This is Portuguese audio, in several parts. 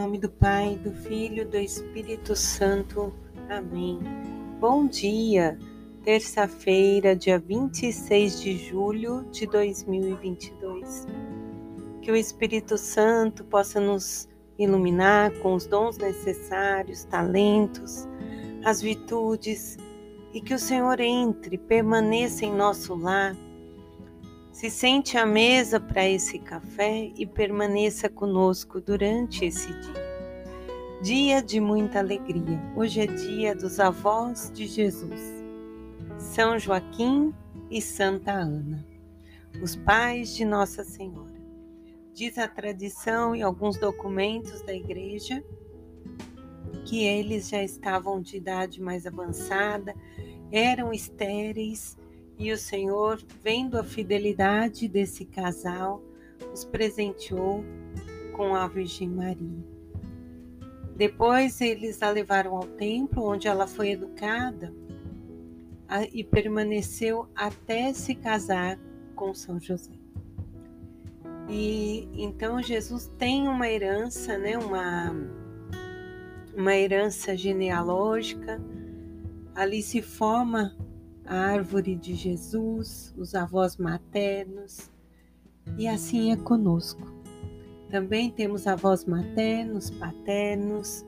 nome do Pai, do Filho, do Espírito Santo. Amém. Bom dia, terça-feira, dia 26 de julho de 2022. Que o Espírito Santo possa nos iluminar com os dons necessários, talentos, as virtudes e que o Senhor entre, permaneça em nosso lar se sente à mesa para esse café e permaneça conosco durante esse dia. Dia de muita alegria. Hoje é dia dos avós de Jesus, São Joaquim e Santa Ana, os pais de Nossa Senhora. Diz a tradição e alguns documentos da igreja que eles já estavam de idade mais avançada, eram estéreis e o Senhor, vendo a fidelidade desse casal, os presenteou com a Virgem Maria. Depois eles a levaram ao templo, onde ela foi educada e permaneceu até se casar com São José. E então Jesus tem uma herança, né, uma, uma herança genealógica. Ali se forma a árvore de Jesus, os avós maternos, e assim é conosco. Também temos avós maternos, paternos,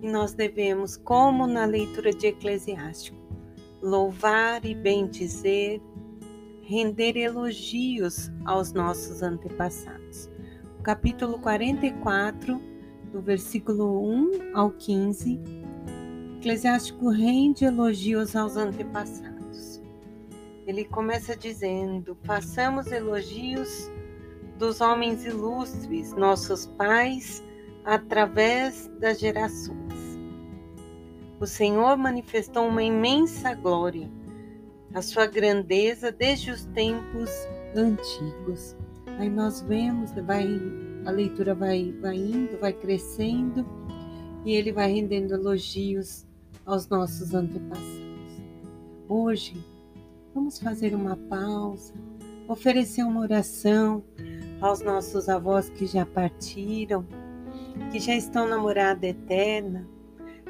e nós devemos, como na leitura de Eclesiástico, louvar e bendizer, render elogios aos nossos antepassados. O capítulo 44, do versículo 1 ao 15, Eclesiástico rende elogios aos antepassados. Ele começa dizendo: façamos elogios dos homens ilustres, nossos pais, através das gerações. O Senhor manifestou uma imensa glória, a sua grandeza desde os tempos antigos. Aí nós vemos, vai, a leitura vai, vai indo, vai crescendo e ele vai rendendo elogios aos nossos antepassados. Hoje, Vamos fazer uma pausa, oferecer uma oração aos nossos avós que já partiram, que já estão na morada eterna,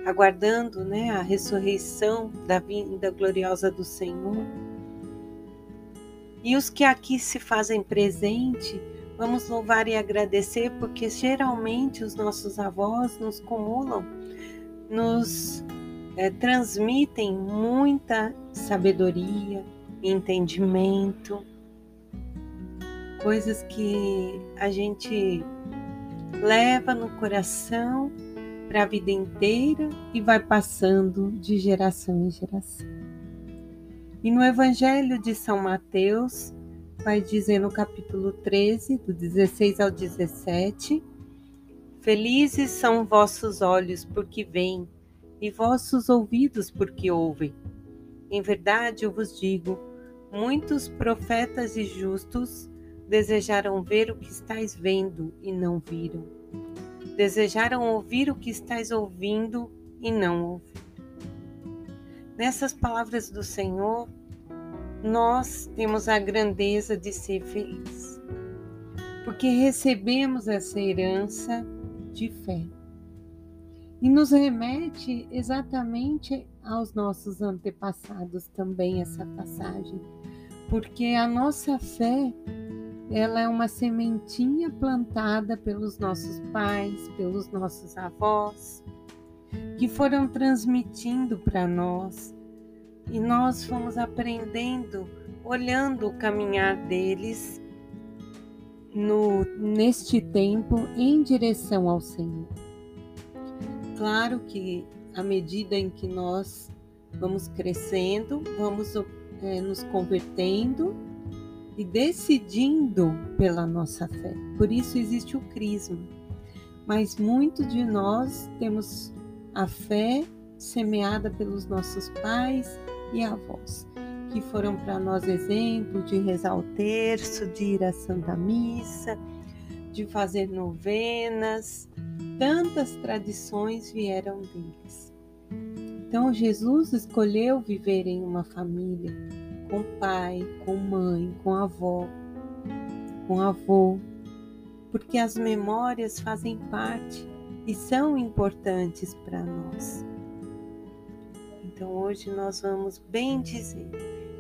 aguardando né, a ressurreição da vinda gloriosa do Senhor. E os que aqui se fazem presente, vamos louvar e agradecer, porque geralmente os nossos avós nos cumulam, nos é, transmitem muita sabedoria, entendimento, coisas que a gente leva no coração para a vida inteira e vai passando de geração em geração. E no Evangelho de São Mateus, vai dizer no capítulo 13, do 16 ao 17: Felizes são vossos olhos porque veem, e vossos ouvidos porque ouvem. Em verdade eu vos digo, Muitos profetas e justos desejaram ver o que estáis vendo e não viram. Desejaram ouvir o que estáis ouvindo e não ouviram. Nessas palavras do Senhor, nós temos a grandeza de ser felizes, porque recebemos essa herança de fé. E nos remete exatamente aos nossos antepassados também essa passagem, porque a nossa fé ela é uma sementinha plantada pelos nossos pais, pelos nossos avós, que foram transmitindo para nós e nós fomos aprendendo, olhando o caminhar deles no, neste tempo em direção ao Senhor. Claro que à medida em que nós vamos crescendo, vamos é, nos convertendo e decidindo pela nossa fé. Por isso existe o crisma. Mas muito de nós temos a fé semeada pelos nossos pais e avós, que foram para nós exemplo de rezar o terço, de ir à Santa Missa, de fazer novenas, tantas tradições vieram deles. Então Jesus escolheu viver em uma família com pai, com mãe, com avó, com avô, porque as memórias fazem parte e são importantes para nós. Então hoje nós vamos bem dizer.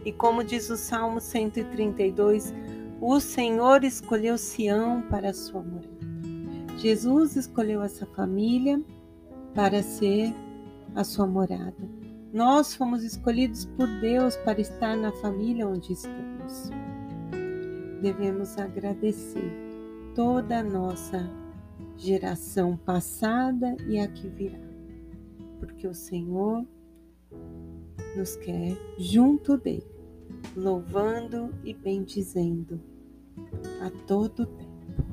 E como diz o Salmo 132, o Senhor escolheu Sião para sua morada. Jesus escolheu essa família para ser a sua morada. Nós fomos escolhidos por Deus para estar na família onde estamos. Devemos agradecer toda a nossa geração passada e a que virá, porque o Senhor nos quer junto dele, louvando e bendizendo a todo tempo.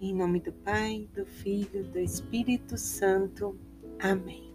Em nome do Pai, do Filho, do Espírito Santo. Amém.